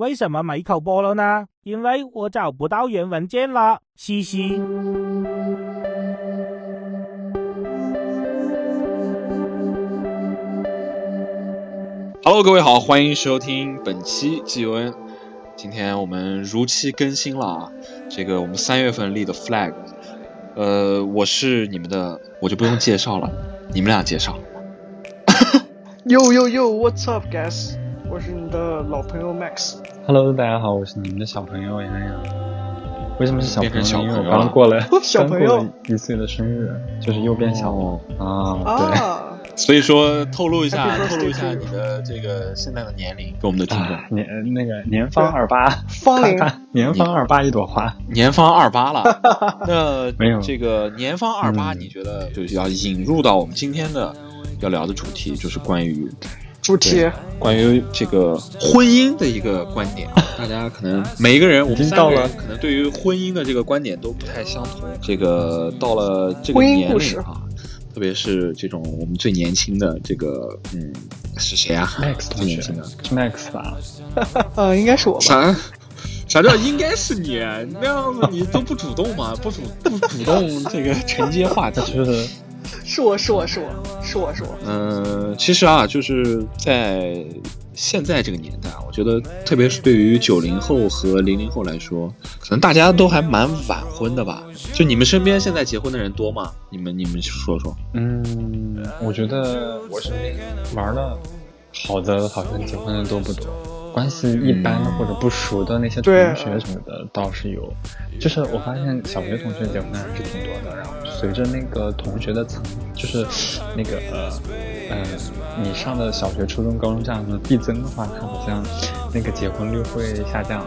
为什么没口播了呢？因为我找不到原文件了，嘻嘻。Hello，各位好，欢迎收听本期 G U N。今天我们如期更新了啊，这个我们三月份立的 flag。呃，我是你们的，我就不用介绍了，你们俩介绍。Yo yo yo，What's up, guys？我是你的老朋友 Max。Hello，大家好，我是你们的小朋友洋洋。为什么是小朋友因为我朋友了。刚过了 小朋友。刚过了一岁的生日，就是又变小了、啊。对，啊，所以说，透露一下，透露一下你的这个现在的年龄给我们的听众。啊，年那个年方二八，芳龄看看年方二八一朵花。年方二八了，那没有。这个年方二八，嗯。你觉得就是要引入到我们今天的要聊的主题，就是关于主题关于这个婚姻的一个观点，大家可能每一个人，我们到了可能对于婚姻的这个观点都不太相同。这个到了这个年龄啊，特别是这种我们最年轻的这个，嗯，是谁啊 Max 最年轻的是 Max 吧？啊，应该是我吧？啥？啥叫应该是你？那样子你都不主动嘛？不主不主动这个承接话题，就是是我是我是我是我是我。嗯，其实啊，就是在现在这个年代，我觉得特别是对于九零后和零零后来说，可能大家都还蛮晚婚的吧。就你们身边现在结婚的人多吗？你们你们说说。嗯，我觉得我身边玩的好的，好像结婚的都不多。关系一般的或者不熟的那些同学什么的倒是有，就是我发现小学同学结婚的还是挺多的。然后随着那个同学的层，就是那个呃呃，你上的小学、初中、高中这样子递增的话，它好像那个结婚率会下降。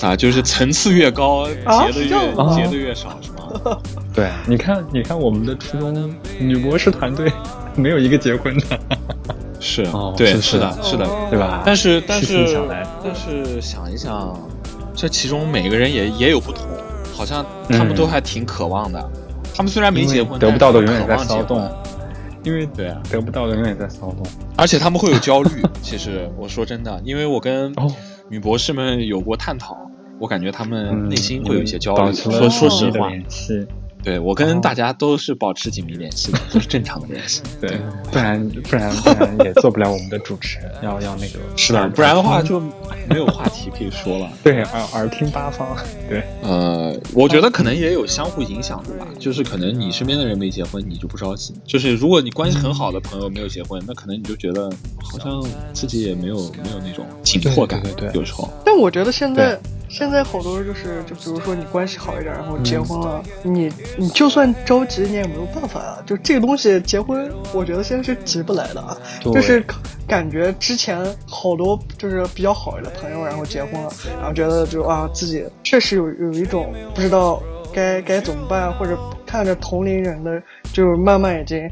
啊，就是层次越高，啊结的越、结的越少，是吗？对，你看，你看我们的初中女博士团队没有一个结婚的，是，哦对，是是的，是是的。哦对吧？但是但是但是想一想，这其中每个人也也有不同，好像他们都还挺渴望的。他们虽然没结婚，得不到的永但是远在骚渴望结婚动，因为对啊，得不到的永远在骚动。而且他们会有焦虑。其实我说真的，因为我跟哦女博士们有过探讨，我感觉他们嗯，内心会有一些焦虑。说说实话，联系，对我跟哦大家都是保持紧密联系的，都是正常的联系。对，不然不然不然也做不了我们的主持人，要要那个 是的，不然的话就没有话题可以说了。对耳耳听八方，对，呃，我觉得可能也有相互影响的吧，就是可能你身边的人没结婚，你就不着急；就是如果你关系很好的朋友没有结婚，那可能你就觉得好像自己也没有没有那种紧迫感，对对对对有时候。但我觉得现在现在好多就是，就比如说你关系好一点，然后结婚了，你你就算着急，你也没有办法啊。就这个东西，结婚，我觉得现在是急不来的啊。对就是感觉之前好多就是比较好的朋友，然后结婚了，然后觉得就啊自己确实有有一种不知道该该怎么办，或者看着同龄人的就是慢慢已经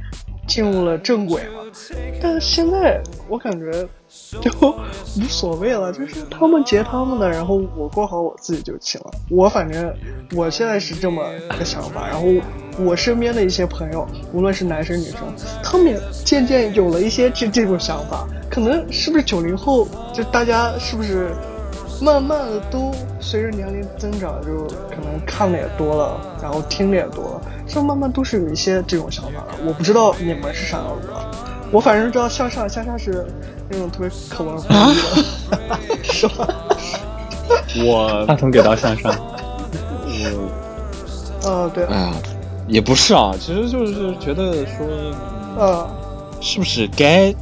进入了正轨了。但是现在我感觉 就无所谓了，就是他们结他们的，然后我过好我自己就行了。我反正我现在是这么个想法，然后我身边的一些朋友，无论是男生女生，他们也渐渐有了一些这这种想法。可能是不是九零后，就大家是不是慢慢的都随着年龄增长，就可能看的也多了，然后听的也多了，就慢慢都是有一些这种想法了。我不知道你们是啥样子的，我反正知道向上向下是那种特别渴望的，是吧？我话筒给到向上，我啊，对，哎呀，也不是啊，其实就是觉得说，嗯呃，是不是该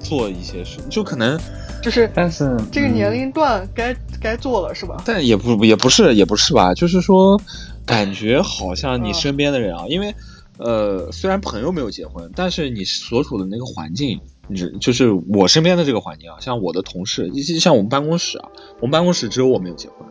做一些事，就可能，就是但是这个年嗯龄段该该做了，是吧？但也不也不是也不是吧，就是说，感觉好像你嗯。身边的人啊，因为呃，虽然朋友没有结婚，但是你所处的那个环境，就是我身边的这个环境啊，像我的同事，以及像我们办公室啊，我们办公室只有我没有结婚，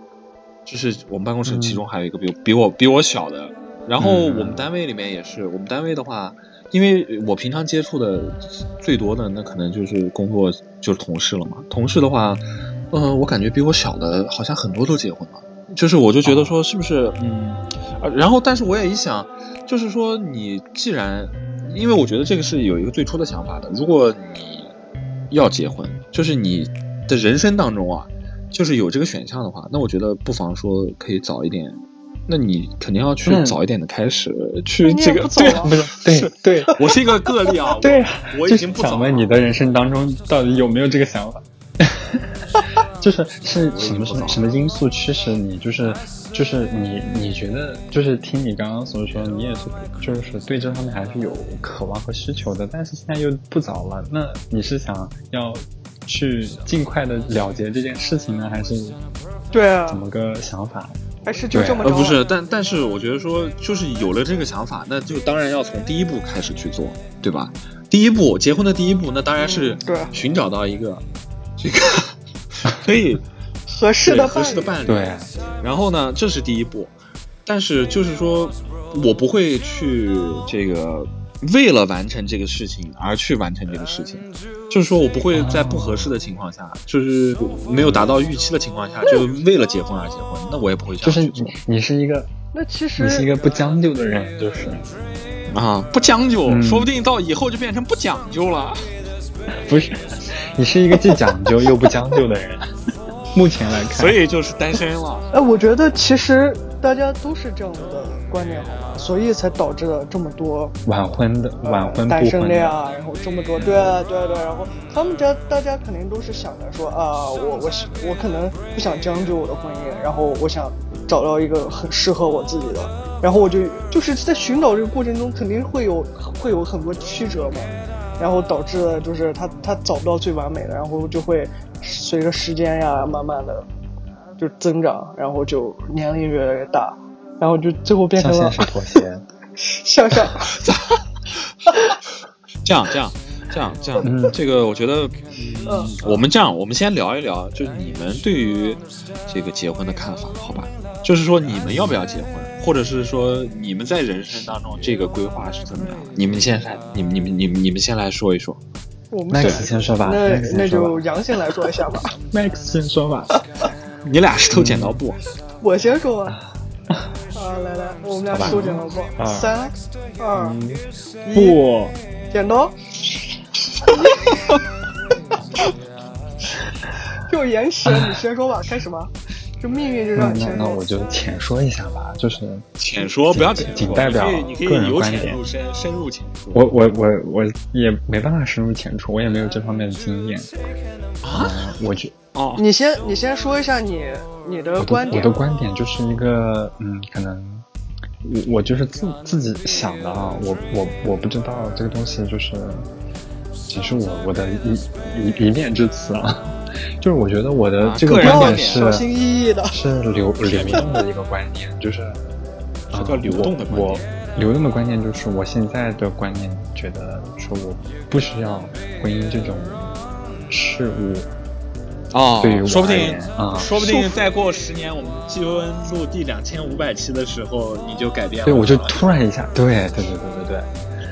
就是我们办公室嗯其中还有一个比我比我比我小的，然后嗯我们单位里面也是，我们单位的话。因为我平常接触的最多的，那可能就是工作就是同事了嘛。同事的话，嗯、我感觉比我小的好像很多都结婚了。就是我就觉得说是不是嗯，呃然后但是我也一想，就是说你既然，因为我觉得这个是有一个最初的想法的，如果你要结婚，就是你的人生当中啊，就是有这个选项的话，那我觉得不妨说可以早一点。那你肯定要去嗯早一点的开始去这个对 对对我是一个个例啊，对啊，我已经不早了想问你的人生当中到底有没有这个想法？就是是什么什么什么因素驱使你？就是就是你你觉得就是听你刚刚所说，你也是就是对这方面还是有渴望和需求的，但是现在又不早了，那你是想要去尽快的了结这件事情呢，还是对啊怎，么个想法？还是就这么着。呃不是，但但是我觉得说，就是有了这个想法，那就当然要从第一步开始去做，对吧？第一步，结婚的第一步，那当然是寻找到一个这个 可以合适的合适的伴侣。对，然后呢，这是第一步，但是就是说，我不会去这个为了完成这个事情而去完成这个事情，就是说我不会在不合适的情况下，就是没有达到预期的情况下，就为了结婚而结婚，那我也不会这就是你你是一个那其实你是一个不将就的人，就是啊，不将就，嗯说不定到以后就变成不讲究了。不是你是一个既讲究又不将就的人。目前来看，所以就是单身了。哎，我觉得其实大家都是这样的观念，好吗？所以才导致了这么多晚婚的晚婚不单身的，呀，然后这么多，对啊对啊对啊，然后他们家大家肯定都是想着说啊，我我我可能不想将就我的婚姻，然后我想找到一个很适合我自己的，然后我就就是在寻找这个过程中肯定会有会有很多曲折嘛，然后导致了就是他他找不到最完美的，然后就会随着时间呀慢慢的就增长，然后就年龄越来越大，然后就最后变成了向现实妥协。向上。这样这样这样这样，嗯这个我觉得，嗯嗯，我们这样，我们先聊一聊，就是你们对于这个结婚的看法，好吧？就是说你们要不要结婚，或者是说你们在人生当中这个规划是怎么样？你们先来，你们你们你们你们先来说一说。我们 Max 先先说吧那，Max 那就杨先来说一下吧。Max 先说吧。你俩石头剪刀布，我先说吧。啊，来来，我们俩石头剪刀布，啊三二一，不，剪刀。就延迟，你先说吧，开始吧。这命运就那让你先说那那我。就浅说一下吧，就是浅说不要浅，仅代表个人由观点浅入深，深入浅出。我我我我也没办法深入浅出，我也没有这方面的经验啊呃我觉哦，你先，你先说一下你你的观点的我的。观点就是一个嗯，可能我我就是自自己想的啊，我我我不知道这个东西就是只是我我的一一一面之词啊，就是我觉得我的啊这个观点是小心翼翼的。是流流动的一个观念，就是什么叫流动的观我点流动的观念就是我现在的观念，觉得说我不需要婚姻这种事物。哦对于我说不定啊说不定再过十年，我们季温录第两千五百期的时候，你就改变了。对，我就突然一下，对对对对对对，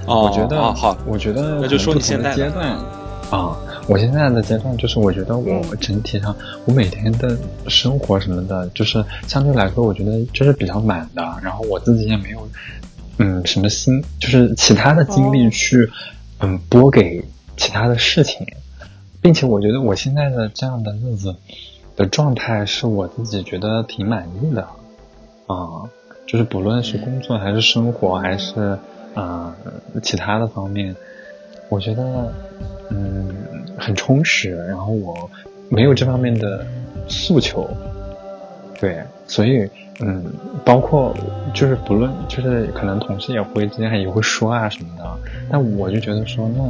哦，我觉得、哦好，我觉得那就说你现在阶段啊，我现在的阶段就是我觉得我嗯。整体上，我每天的生活什么的，就是相对来说，我觉得就是比较满的，然后我自己也没有嗯什么心，就是其他的精力哦。去、嗯拨给其他的事情，并且我觉得我现在的这样的日子的状态是我自己觉得挺满意的啊、就是不论是工作还是生活还是啊、呃其他的方面，我觉得嗯很充实，然后我没有这方面的诉求，对，所以嗯，包括就是不论就是可能同事也会之间也会说啊什么的，但我就觉得说那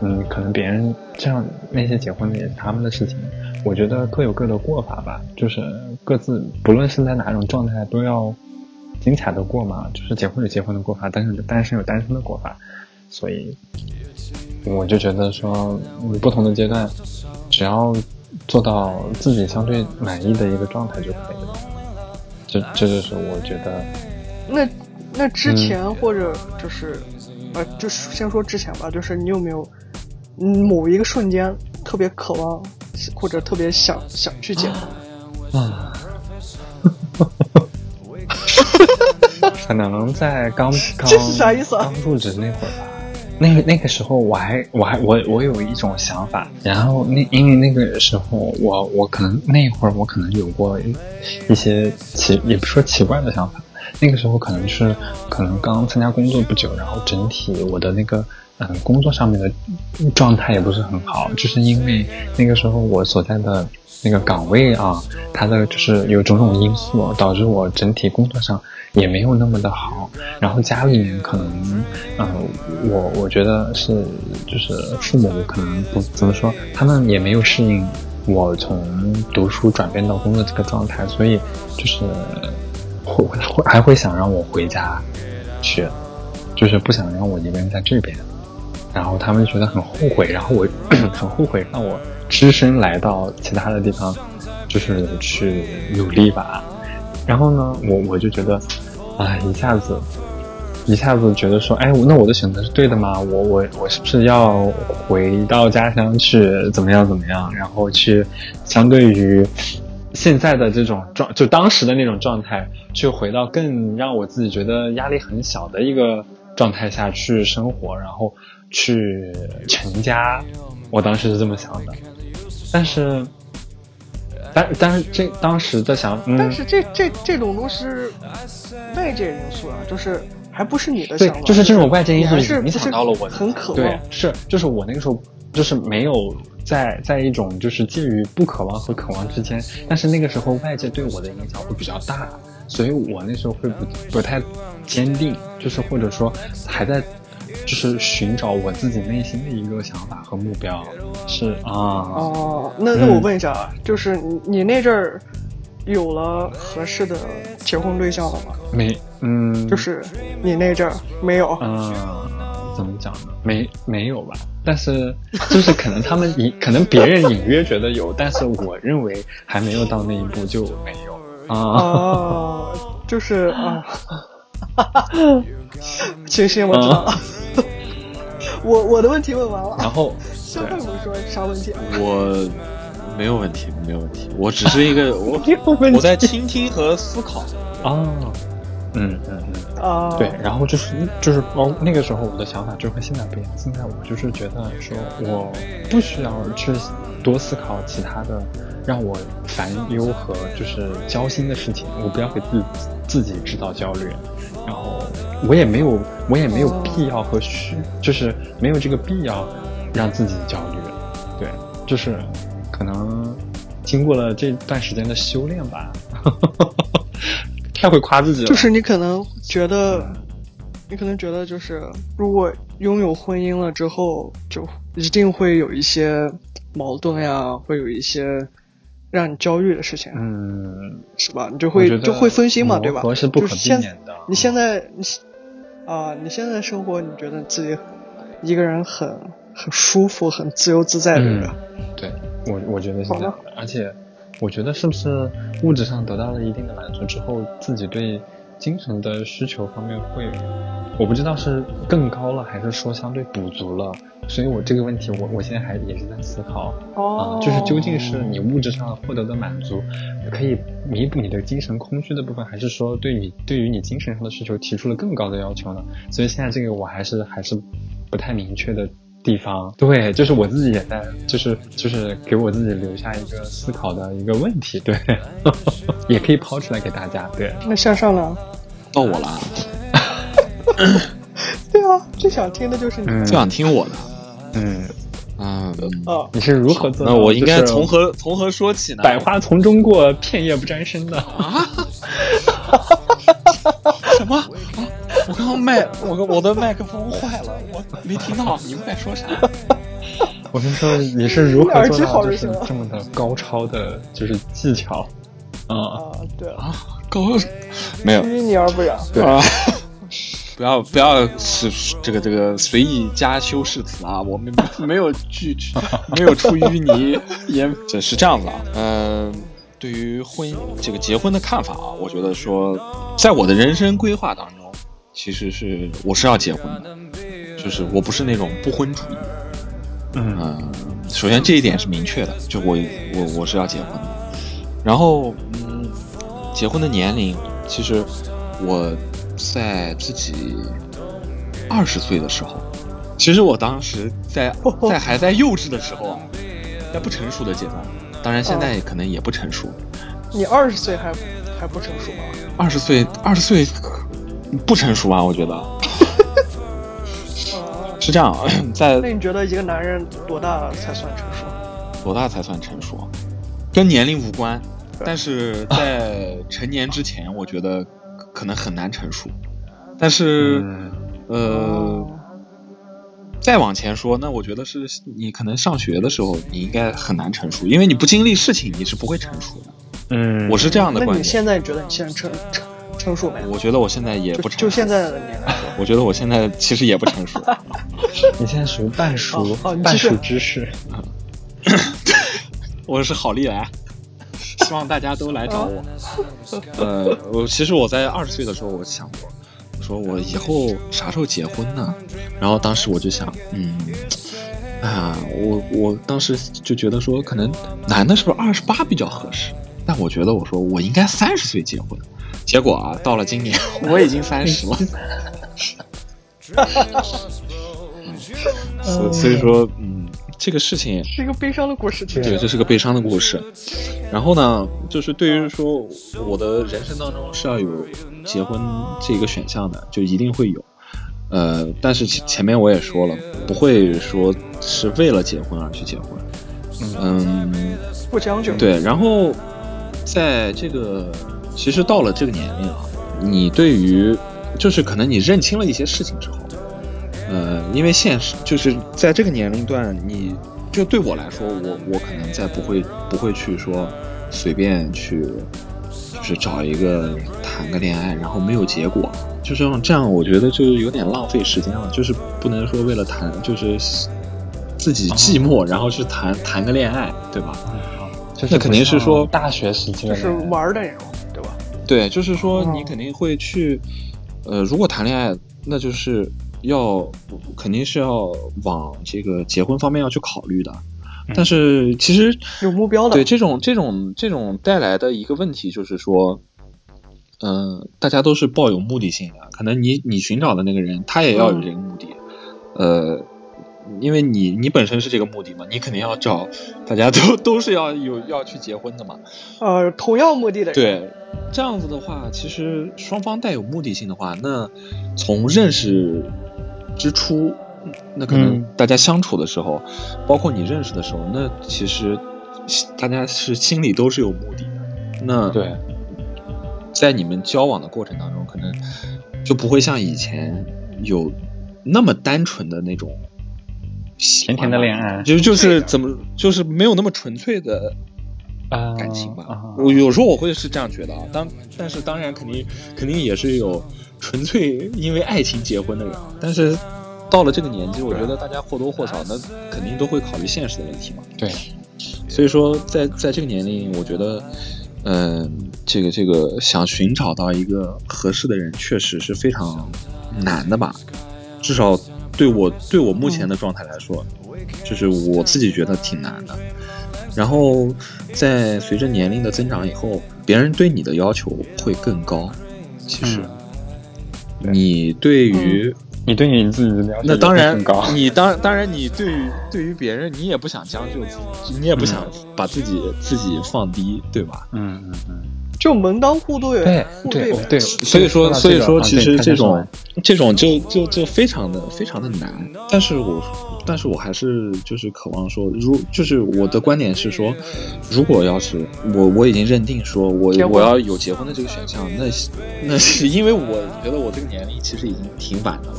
嗯，可能别人这样那些结婚的也是他们的事情，我觉得各有各的过法吧，就是各自不论是在哪种状态都要精彩的过嘛，就是结婚有结婚的过法，单身有单身有单身的过法，所以我就觉得说，嗯不同的阶段，只要做到自己相对满意的一个状态就可以了。这这就是我觉得，那那嗯之前或者就是，呃，就是先说之前吧，就是你有没有嗯某一个瞬间特别渴望或者特别想想去结婚？啊 可能在刚刚这是啥意思啊刚入职那会儿吧，那那个时候我还我还我我有一种想法，然后那因为那个时候我我可能那会儿我可能有过一些奇也不说奇怪的想法，那个时候可能是可能刚参加工作不久，然后整体我的那个嗯工作上面的状态也不是很好，就是因为那个时候我所在的那个岗位啊，它的就是有种种因素导致我整体工作上。也没有那么的好，然后家里面可能，嗯，我我觉得是就是父母可能不怎么说，他们也没有适应我从读书转变到工作这个状态，所以就是会会还会想让我回家去，就是不想让我一个人在这边，然后他们觉得很后悔，然后我 很后悔让我只身来到其他的地方，就是去努力吧。然后呢，我我就觉得，哎，一下子，一下子觉得说，哎，那我的选择是对的吗？我我我是不是要回到家乡去，怎么样怎么样？然后去，相对于现在的这种状，就当时的那种状态，去回到更让我自己觉得压力很小的一个状态下去生活，然后去成家。我当时是这么想的，但是。但但是这当时的想，但是这这这种都是外界因素啊，就是还不是你的想法，就是这种外界因素影响到了我，很渴望。对，是就是我那个时候就是没有在在一种就是介于不渴望和渴望之间，但是那个时候外界对我的影响会比较大，所以我那时候会不不太坚定，就是或者说还在。就是寻找我自己内心的一个想法和目标，是啊。哦，那那我问一下啊，就是你你那阵儿有了合适的结婚对象了吗？没，嗯，就是你那阵儿没有。嗯，怎么讲呢？没没有吧？但是就是可能他们隐，可能别人隐约觉得有，但是我认为还没有到那一步就没有啊。哦，就是啊。清新，我知道了。我我的问题问完了。然后，肖会说啥问题？我没有问题，没有问题。我只是一个 我我在倾听和思考。啊，嗯嗯嗯啊，对。然后就是就是哦，那个时候我的想法就和现在不一样。现在我就是觉得说，我不需要去多思考其他的让我烦忧和就是焦心的事情。我不要给自己自己制造焦虑。然后我也没有，我也没有必要和需，就是没有这个必要让自己焦虑。对，就是可能经过了这段时间的修炼吧，太会夸自己了。就是你可能觉得，你可能觉得，就是如果拥有婚姻了之后，就一定会有一些矛盾呀，会有一些。让你焦虑的事情，嗯，是吧？你就会就会分心嘛，对吧？是不可避免的。你现在你啊，你现在生活，你觉得自己一个人很很舒服、很自由自在，对吧？对，我我觉得是这样的。而且，我觉得是不是物质上得到了一定的满足之后，自己对精神的需求方面会，我不知道是更高了，还是说相对补足了。所以，我这个问题，我我现在还也是在思考，啊，就是究竟是你物质上获得的满足，可以弥补你的精神空虚的部分，还是说对你对于你精神上的需求提出了更高的要求呢？所以现在这个我还是还是不太明确的地方。对，就是我自己也在，就是就是给我自己留下一个思考的一个问题。对，也可以抛出来给大家。对，那向上呢？到我了。对啊，最想听的就是你，最想听我的。嗯，啊，哦，你是如何做？那我应该从何从何说起呢？百花丛中过，片叶不沾身的啊！什么？我刚刚麦，我我的麦克风坏了，我没听到你们在说啥。我跟你说，你是如何做到就是这么的高超的，就是技巧啊？对啊，高没有，依你而不染。对啊。不要不要是这个这个随意加修饰词啊！我们没有去没有出淤泥也这是这样子啊。嗯，对于婚姻这个结婚的看法啊，我觉得说，在我的人生规划当中，其实是我是要结婚的，就是我不是那种不婚主义。嗯，首先这一点是明确的，就我我我是要结婚的。然后嗯，结婚的年龄，其实我。在自己二十岁的时候，其实我当时在 在还在幼稚的时候啊，在不成熟的阶段，当然现在可能也不成熟。你二十岁还还不成熟吗？二十岁，二十岁不成熟啊，我觉得啊，是这样。在那你觉得一个男人多大才算成熟？多大才算成熟？跟年龄无关，但是在成年之前，我觉得可能很难成熟。但是，嗯呃，再往前说，那我觉得是你可能上学的时候，你应该很难成熟，因为你不经历事情，你是不会成熟的。嗯，我是这样的观点。你现在觉得你现在成成成熟没？我觉得我现在也不成熟。就现在的你来说，我觉得我现在其实也不成熟。你现在属于半熟好好你继续半熟知识。我是好利来，希望大家都来找我。呃，我其实我在二十岁的时候，我想过，我说我以后啥时候结婚呢？然后当时我就想，嗯，哎呀，我我当时就觉得说，可能男的是不是二十八比较合适？但我觉得我说我应该三十岁结婚。结果啊，到了今年 我已经三十了。所所以说，嗯，这个事情是一个悲伤的故事。其对，实这是个悲伤的故事。然后呢，就是对于说我的人生当中是要有结婚这个选项的，就一定会有。呃，但是前前面我也说了，不会说是为了结婚而去结婚。嗯，不将就。对。然后在这个其实到了这个年龄啊，你对于就是可能你认清了一些事情之后，呃，因为现实就是在这个年龄段，你就对我来说，我我可能再不会不会去说随便去，就是找一个谈个恋爱，然后没有结果，就这样这样，我觉得就是有点浪费时间了。就是不能说为了谈，就是自己寂寞，然后去谈谈个恋爱，对吧？就是那肯定是说大学时期就是玩儿的那种，对吧？对，就是说嗯你肯定会去，呃，如果谈恋爱，那就是要肯定是要往这个结婚方面要去考虑的。但是其实有目标的。对这种这种这种带来的一个问题就是说，嗯、大家都是抱有目的性的，可能你你寻找的那个人他也要有这个目的，呃。因为你你本身是这个目的嘛，你肯定要找，大家都都是要有要去结婚的嘛，呃，同样目的的人。对，这样子的话，其实双方带有目的性的话，那从认识之初，那可能嗯大家相处的时候，包括你认识的时候，那其实大家是心里都是有目的的。那对，在你们交往的过程当中，可能就不会像以前有那么单纯的那种甜甜的恋爱就就是怎么就是没有那么纯粹的啊感情吧。啊我有时候我会是这样觉得啊，当但是当然肯定肯定也是有纯粹因为爱情结婚的人，但是到了这个年纪，我觉得大家或多或少那肯定都会考虑现实的问题嘛。对，所以说在在这个年龄，我觉得，嗯、这个这个想寻找到一个合适的人，确实是非常难的吧。至少对我对我目前的状态来说，就是我自己觉得挺难的。然后在随着年龄的增长以后，别人对你的要求会更高。其实，对你对于、你对你自己的了解那当然你当当然你对于对于别人，你也不想将就自己，你也不想把自己、自己放低，对吧？嗯嗯嗯，就门当户对，对。对对，所以说，所以说，其实这种这种就就就非常的非常的难。但是我但是我还是就是渴望说，如就是我的观点是说，如果要是我我已经认定说我我要有结婚的这个选项，那那是因为我觉得我这个年龄其实已经挺晚的了，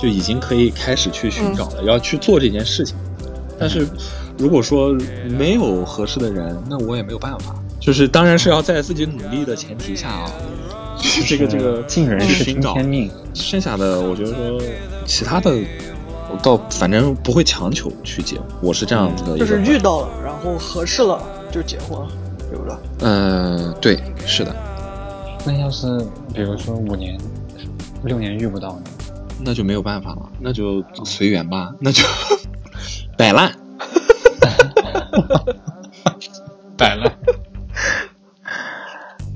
就已经可以开始去寻找了，要去做这件事情。但是如果说没有合适的人，那我也没有办法。就是当然是要在自己努力的前提下啊，这个这个尽人事听天命，剩下的我觉得说其他的，我倒反正不会强求去结，我是这样子的就。是遇到了，然后合适了就结婚，对不对？嗯、对，是的，那要是比如说五年、六年遇不到呢？那就没有办法了，那就随缘吧，那就 摆烂。摆烂。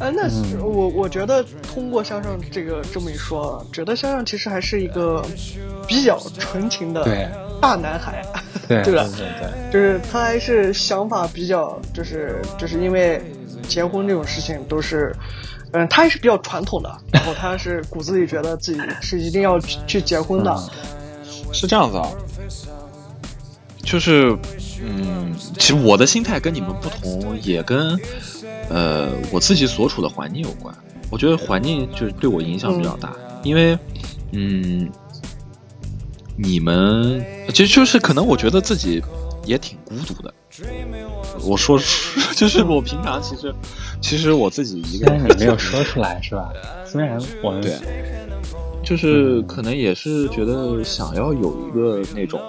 啊，那我我觉得通过向上这个这么一说，觉得向上其实还是一个比较纯情的大男孩，对对吧？对对，就是他还是想法比较，就是就是因为结婚这种事情都是，嗯，他还是比较传统的，然后他是骨子里觉得自己是一定要去结婚的，是这样子啊，就是嗯，其实我的心态跟你们不同，也跟。呃，我自己所处的环境有关，我觉得环境就是对我影响比较大，因为，嗯，你们其实就是可能我觉得自己也挺孤独的。我说，就是我平常其实，其实我自己一个人，你没有说出来是吧？虽然我们对，就是可能也是觉得想要有一个那种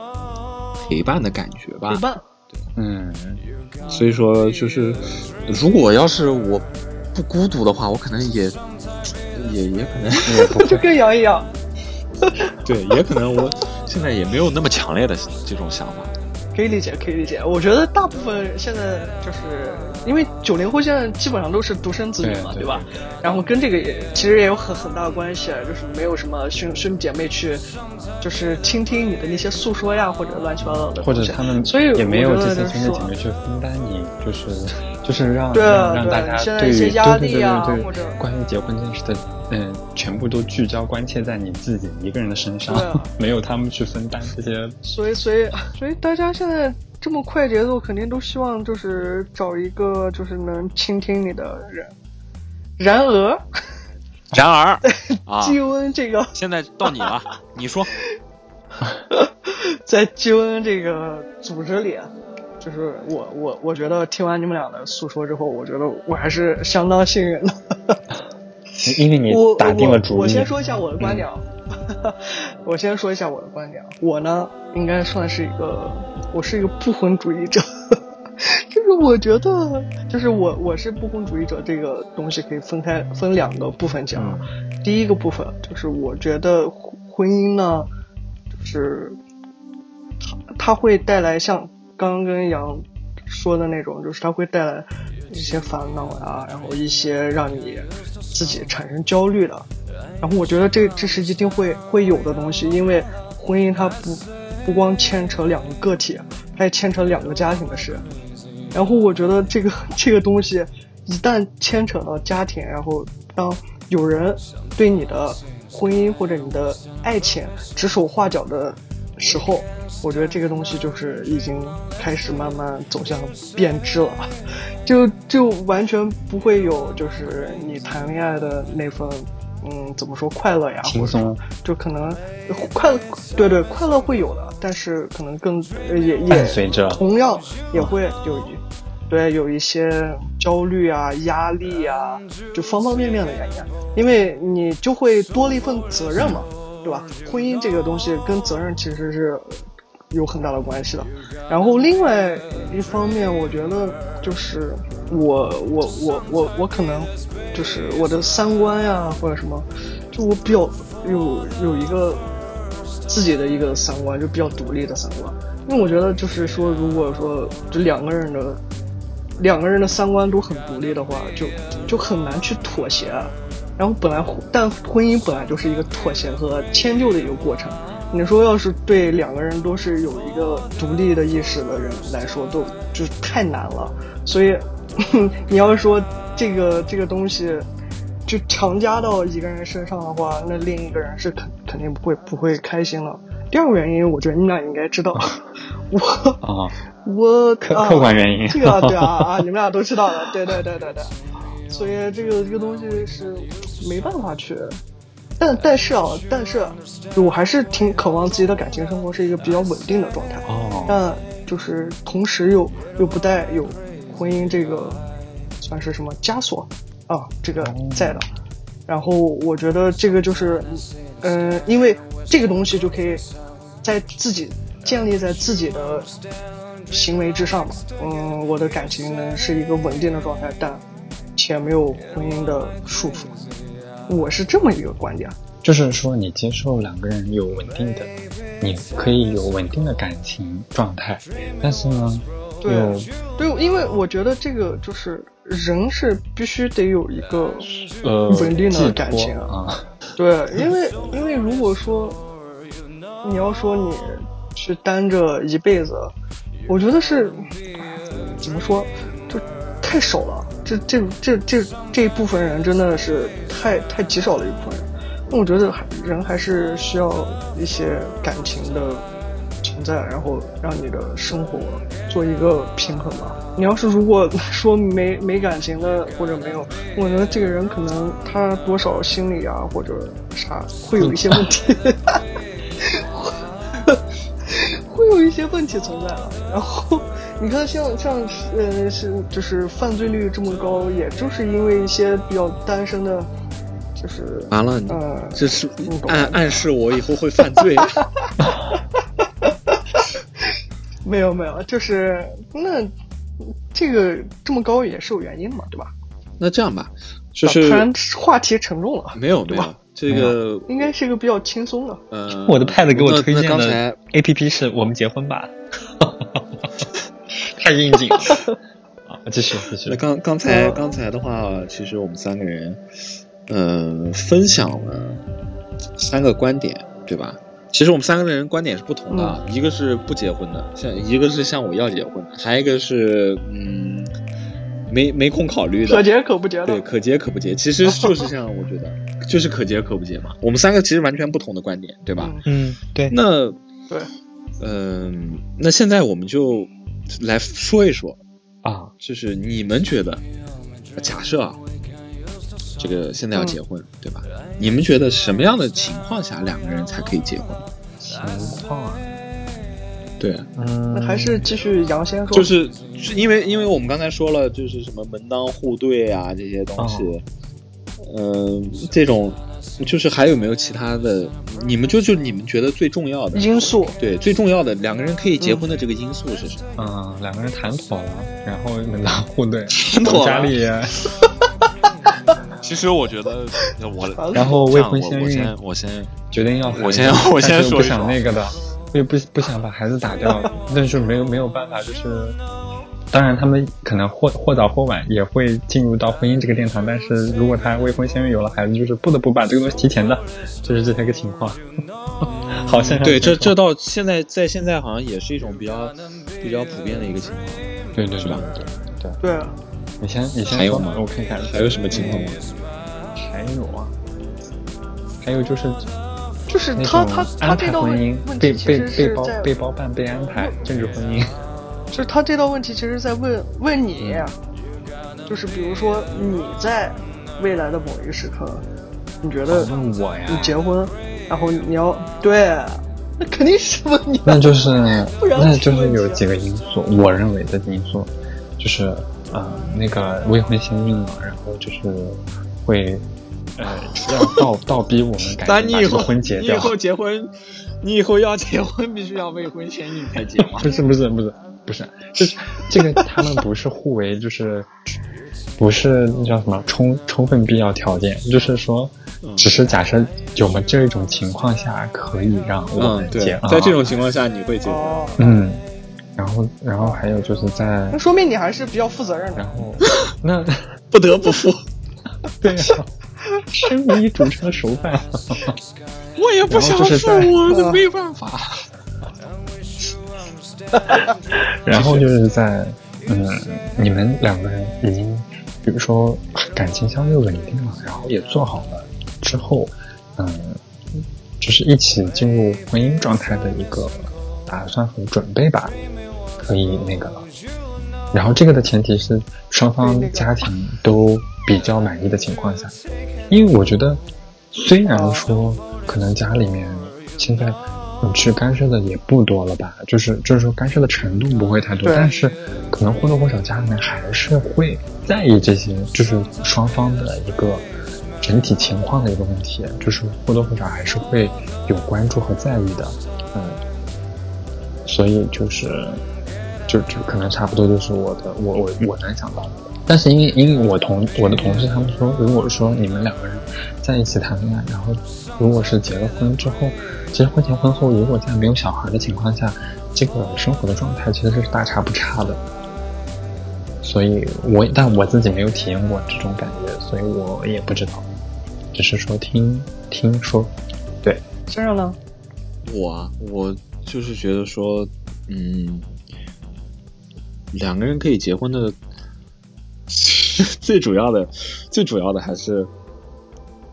陪伴的感觉吧。陪伴。嗯，所以说就是，如果要是我不孤独的话，我可能也也也可能也 就更摇一摇。对，也可能我现在也没有那么强烈的这种想法。可以理解，可以理解。我觉得大部分现在就是因为九零后现在基本上都是独生子女嘛，对吧？然后跟这个也其实也有很很大的关系，就是没有什么兄兄弟姐妹去，就是倾听你的那些诉说呀，或者乱七八糟的。或者他们所以也没有这些兄弟姐妹去分担你，就是就是让让让大家对于对对对对或者关于结婚这件事的。嗯，全部都聚焦关切在你自己一个人的身上，没有他们去分担这些。所以，所以，所以大家现在这么快节奏，肯定都希望就是找一个就是能倾听你的人。然而，然而，啊，基恩这个现在到你了，你说，在基恩这个组织里，就是我我我觉得听完你们俩的诉说之后，我觉得我还是相当幸运的。因为你打定了主意。我先说一下我的观点啊，我先说一下我的观点。我呢，应该算是一个，我是一个不婚主义者。就是我觉得，就是我我是不婚主义者，这个东西可以分开分两个部分讲。第一个部分就是我觉得婚姻呢，就是它它会带来像刚刚跟杨说的那种，就是它会带来一些烦恼呀，然后一些让你。自己产生焦虑的，然后我觉得这这是一定会会有的东西，因为婚姻它不不光牵扯两个个体，它也牵扯两个家庭的事。然后我觉得这个这个东西一旦牵扯到家庭，然后当有人对你的婚姻或者你的爱情指手画脚的时候，我觉得这个东西就是已经开始慢慢走向变质了。就就完全不会有，就是你谈恋爱的那份，嗯，怎么说快乐呀？轻松，就可能快，对对，快乐会有的，但是可能更也也伴随着，同样也会有一，对，有一些焦虑啊、压力啊，就方方面面的原因，因为你就会多了一份责任嘛，对吧？婚姻这个东西跟责任其实是。有很大的关系的，然后另外一方面，我觉得就是我我我我我可能就是我的三观呀或者什么，就我比较有有一个自己的一个三观，就比较独立的三观。因为我觉得就是说，如果说这两个人的两个人的三观都很独立的话，就就很难去妥协。然后本来但婚姻本来就是一个妥协和迁就的一个过程。你说，要是对两个人都是有一个独立的意识的人来说，都就是太难了。所以，你要说这个这个东西就强加到一个人身上的话，那另一个人是肯肯定不会不会开心了。第二个原因，我觉得你们俩应该知道，我啊，我客客观原因，这个对啊 啊，你们俩都知道的，对对对对对。所以这个这个东西是没办法去。但但是啊，但是，我还是挺渴望自己的感情生活是一个比较稳定的状态。哦。但就是同时又又不带有婚姻这个算是什么枷锁啊，这个在的。然后我觉得这个就是，嗯，因为这个东西就可以在自己建立在自己的行为之上嘛。嗯，我的感情呢是一个稳定的状态，但且没有婚姻的束缚。我是这么一个观点，就是说你接受两个人有稳定的，你可以有稳定的感情状态，但是呢，对对，因为我觉得这个就是人是必须得有一个呃稳定的感情啊，对，因为因为如果说你要说你去单着一辈子，我觉得是怎么说，就太少了。这这这这这一部分人真的是太太极少了一部分人。那我觉得还人还是需要一些感情的存在，然后让你的生活做一个平衡吧。你要是如果说没没感情的或者没有，我觉得这个人可能他多少心理啊或者啥会有一些问题，会有一些问题存在了。然后你看像像呃是就是犯罪率这么高，也就是因为一些比较单身的，就是完了，你呃这是暗暗示我以后会犯罪。没有没有，就是那这个这么高也是有原因的嘛，对吧？那这样吧，就啊是突然话题沉重了，没有没有对吧这个应该是一个比较轻松的。呃，我的 pad 给我推荐的那刚才 A P P 是我们结婚吧，太应景了。啊，继续继续那。刚刚才嗯刚才的话，其实我们三个人，呃，分享了三个观点，对吧？其实我们三个人观点是不同的，啊，一个是不结婚的，像一个是像我要结婚的，还有一个是嗯，没没空考虑的，可结可不结对，可结可不结，其实就是这样，我觉得 就是可结可不结嘛。我们三个其实完全不同的观点，对吧？嗯嗯，对。那对，嗯、那现在我们就来说一说，啊，就是你们觉得，假设啊，这个现在要结婚，对吧？你们觉得什么样的情况下两个人才可以结婚？情况啊，对，嗯，那还是继续杨先说，就是是因为因为我们刚才说了，就是什么门当户对啊这些东西，嗯、这种就是还有没有其他的？你们就就你们觉得最重要的因素。对最重要的两个人可以结婚的这个因素是什么？嗯，两个人谈妥了，然后门当户对，妥了家里，其实我觉得我然后未婚先孕我先决定要我先我先说一说想那个的，也不不想把孩子打掉，但是没有没有办法，就是。当然，他们可能或或早或晚也会进入到婚姻这个殿堂，但是如果他未婚先孕有了孩子，就是不得不把这个东西提前的，就是这些个情况。好像对这这到现在在现在好像也是一种比较比较普遍的一个情况。对。对对是吧？对，对，你先你先说还有吗？我看看还有什么情况吗？还有啊，还有就是就是他他他安这道问排婚姻被被被包被包办被安排政治婚姻，就是他这道问题其实在问问你，就是比如说你在未来的某一个时刻，你觉得问我呀你结婚，然后你要对，那肯定是问你。那就是那就是有几个因素，我认为的因素就是呃那个未婚先孕嘛，然后就是会呃要倒 倒逼我们赶但你以后紧把这个婚结掉。结婚，你以后要结婚必须要未婚先孕才结吗？不是不是不是不是，就是这个他们不是互为就是不是那叫什么充充分必要条件，就是说嗯只是假设有么这种情况下可以让我嗯，们结对，啊，在这种情况下你会结婚？哦，嗯，然后然后还有就是在那说明你还是比较负责任的然。后 那不得不负，对呀、身为主持的熟饭，我也不想服，然后就是在我这没办法。然后就是在嗯，你们两个人已经比如说感情相对稳定了，然后也做好了之后，嗯，就是一起进入婚姻状态的一个打算和准备吧，可以那个了。然后这个的前提是双方家庭都比较满意的情况下，因为我觉得虽然说可能家里面现在你去干涉的也不多了吧，就是就是说干涉的程度不会太多，但是可能或多或少家里面还是会在意这些，就是双方的一个整体情况的一个问题，就是或多或少还是会有关注和在意的，嗯，所以就是就就可能差不多就是我的我我我能想到的。但是因为因为我同我的同事他们说，如果说你们两个人在一起谈恋爱，然后如果是结了婚之后，其实婚前婚后如果在没有小孩的情况下，这个生活的状态其实是大差不差的。所以我但我自己没有体验过这种感觉，所以我也不知道，只是说听听说，对。先生呢？我啊，我就是觉得说，嗯，两个人可以结婚的，最主要的，最主要的还是，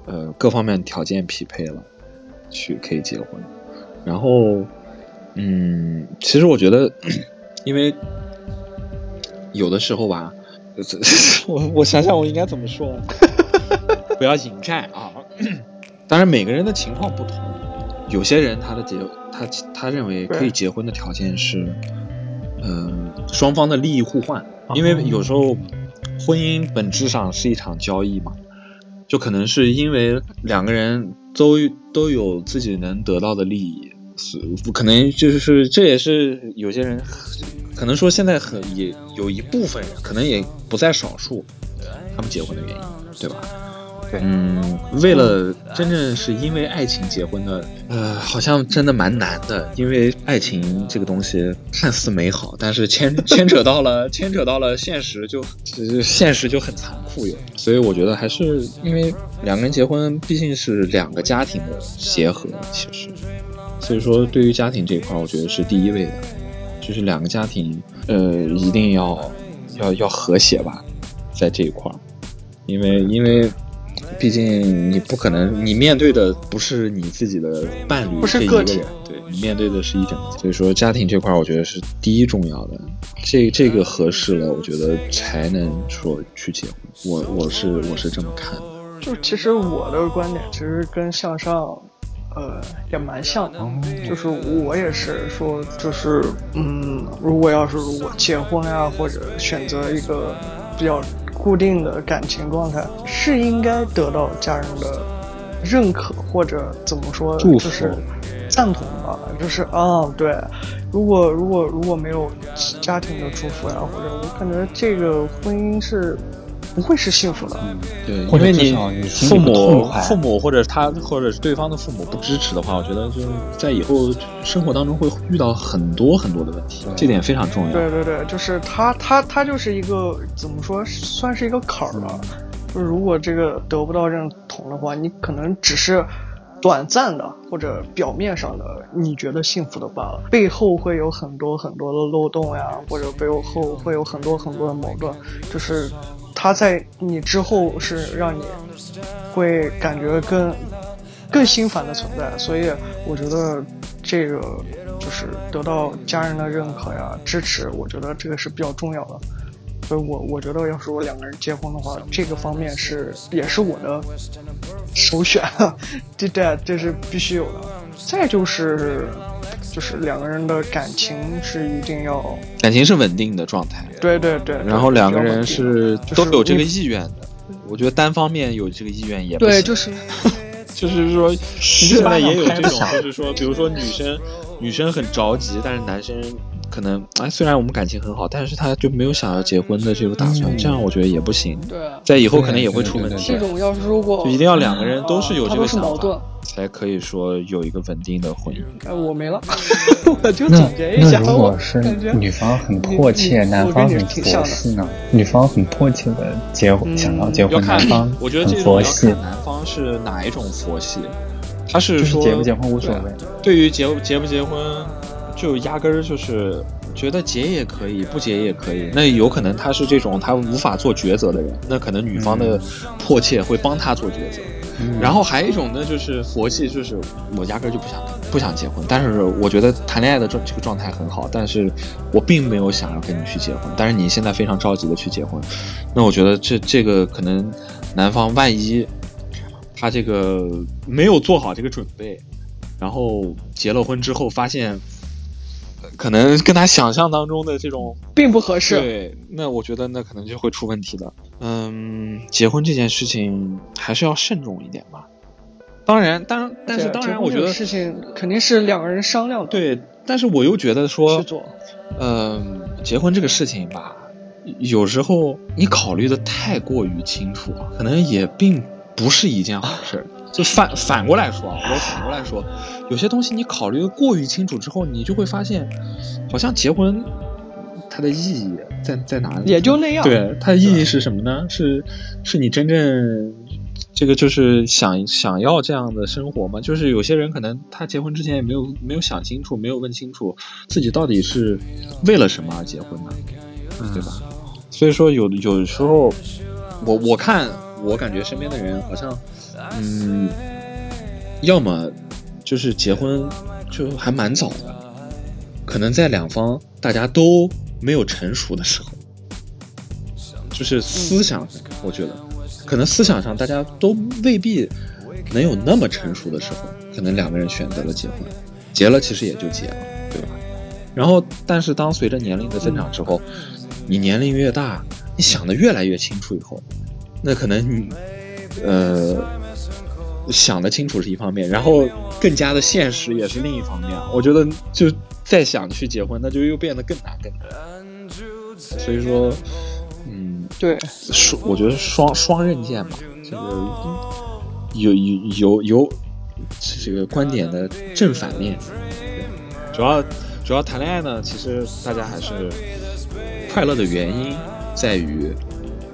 呃，各方面条件匹配了，去可以结婚。然后，嗯，其实我觉得，因为。有的时候吧，我我想想我应该怎么说，不要引战啊。当然每个人的情况不同，有些人他的结他他认为可以结婚的条件是，嗯，双方的利益互换，因为有时候婚姻本质上是一场交易嘛，就可能是因为两个人都都有自己能得到的利益。是，可能就是这也是有些人，可能说现在很也有一部分人，可能也不在少数，他们结婚的原因，对吧？对，嗯，为了真正是因为爱情结婚的，呃，好像真的蛮难的，因为爱情这个东西看似美好，但是牵 牵扯到了牵扯到了现实，就现实就很残酷有，所以我觉得还是因为两个人结婚毕竟是两个家庭的结合，其实。所以说，对于家庭这一块，我觉得是第一位的，就是两个家庭，呃，一定要要要和谐吧，在这一块，因为因为，毕竟你不可能，你面对的不是你自己的伴侣不是个人，对你面对的是一整，所以说家庭这块，我觉得是第一重要的，这这个合适了，我觉得才能说去结婚，我我是我是这么看的，就其实我的观点其实跟向上。呃，也蛮像的，就是我也是说，就是嗯，如果要是如果结婚呀，或者选择一个比较固定的感情状态，是应该得到家人的认可，或者怎么说，就是赞同吧。就是啊，对，如果如果如果没有家庭的祝福呀，或者我感觉这个婚姻是。不会是幸福的，对，因为你父母、父母或者他或者是对方的父母不支持的话，我觉得就在以后生活当中会遇到很多很多的问题，这点非常重要。对对对，就是他他他就是一个怎么说，算是一个坎儿吧。就是如果这个得不到认同的话，你可能只是短暂的或者表面上的你觉得幸福的罢了，背后会有很多很多的漏洞呀，或者背后会有很多很多的矛盾，就是。他在你之后是让你会感觉更更心烦的存在，所以我觉得这个就是得到家人的认可呀、支持，我觉得这个是比较重要的。所以我我觉得，要是我两个人结婚的话，这个方面是也是我的首选，这这这是必须有的。再就是。就是两个人的感情是一定要，感情是稳定的状态。对对对，然后两个人是都有这个意愿的。我觉得单方面有这个意愿也不对，就是 就是说现在也有这种，就是说，比如说女生女生很着急，但是男生。可能哎，虽然我们感情很好，但是他就没有想要结婚的这个打算，这样我觉得也不行。对，在以后可能也会出问题。这种要是如果就一定要两个人都是有这个想法，才可以说有一个稳定的婚姻。哎，我没了，我就总结一下。那如果是女方很迫切，男方很佛系呢？女方很迫切的结婚，想要结婚，男方我觉得这种要看男方是哪一种佛系，他是说结不结婚无所谓。对于结结不结婚。就压根儿就是觉得结也可以，不结也可以。那有可能他是这种他无法做抉择的人，那可能女方的迫切会帮他做抉择。然后还有一种呢，就是佛系，就是我压根儿就不想不想结婚，但是我觉得谈恋爱的状这个状态很好，但是我并没有想要跟你去结婚。但是你现在非常着急的去结婚，那我觉得这这个可能男方万一他这个没有做好这个准备，然后结了婚之后发现。可能跟他想象当中的这种并不合适，对，那我觉得那可能就会出问题的。嗯，结婚这件事情还是要慎重一点吧。当然，当然但是当然，我觉得事情肯定是两个人商量的。对，但是我又觉得说，嗯，结婚这个事情吧，有时候你考虑的太过于清楚，可能也并不是一件好事。就反反过来说啊，我反过来说，有些东西你考虑的过于清楚之后，你就会发现，好像结婚它的意义在在哪里？也就那样。对，它的意义是什么呢？是是你真正这个就是想想要这样的生活吗？就是有些人可能他结婚之前也没有没有想清楚，没有问清楚自己到底是为了什么而结婚的，对吧？所以说有有时候，我我看我感觉身边的人好像，嗯，要么就是结婚就还蛮早的，可能在两方大家都没有成熟的时候，就是思想上，我觉得可能思想上大家都未必能有那么成熟的时候，可能两个人选择了结婚，结了其实也就结了，对吧？然后，但是当随着年龄的增长之后，你年龄越大，你想的越来越清楚以后，那可能你，呃，想的清楚是一方面，然后更加的现实也是另一方面。我觉得就再想去结婚，那就又变得更难更难。所以说，嗯，对，双我觉得双双刃剑吧，这个有有有有这个观点的正反面。对主要主要谈恋爱呢，其实大家还是。快乐的原因在于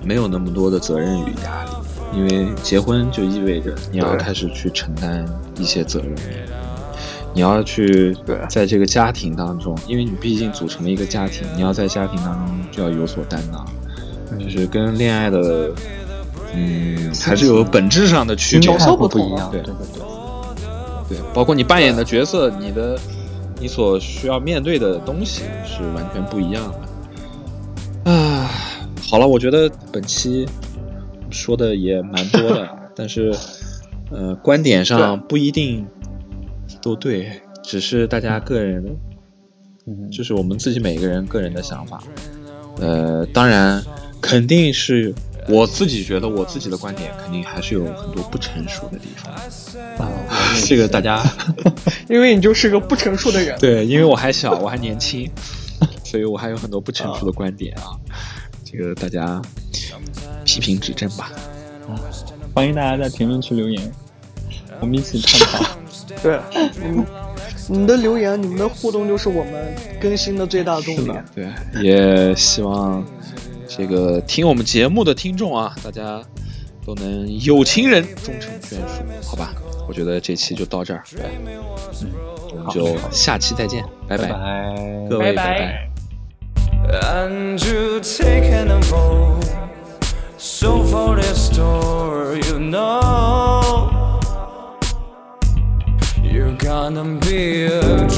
没有那么多的责任与压力，因为结婚就意味着你要开始去承担一些责任，你要去在这个家庭当中，因为你毕竟组成了一个家庭，你要在家庭当中就要有所担当，就是跟恋爱的，嗯，还是有本质上的区别，不不一样，对。对对，对，包括你扮演的角色，你的你所需要面对的东西是完全不一样的。啊，好了，我觉得本期说的也蛮多的，但是呃，观点上不一定都对，只是大家个人，嗯，就是我们自己每个人个人的想法。呃，当然，肯定是我自己觉得我自己的观点肯定还是有很多不成熟的地方啊。这个大家，因为你就是个不成熟的人，对，因为我还小，我还年轻。所以我还有很多不成熟的观点啊，这个大家批评指正吧。啊，欢迎大家在评论区留言，我们一起探讨。对，嗯，你们的留言、你们的互动就是我们更新的最大动力。对，也希望这个听我们节目的听众啊，大家都能有情人终成眷属，好吧？我觉得这期就到这儿，对，嗯，我们就下期再见，拜拜，各位拜拜。And canım bir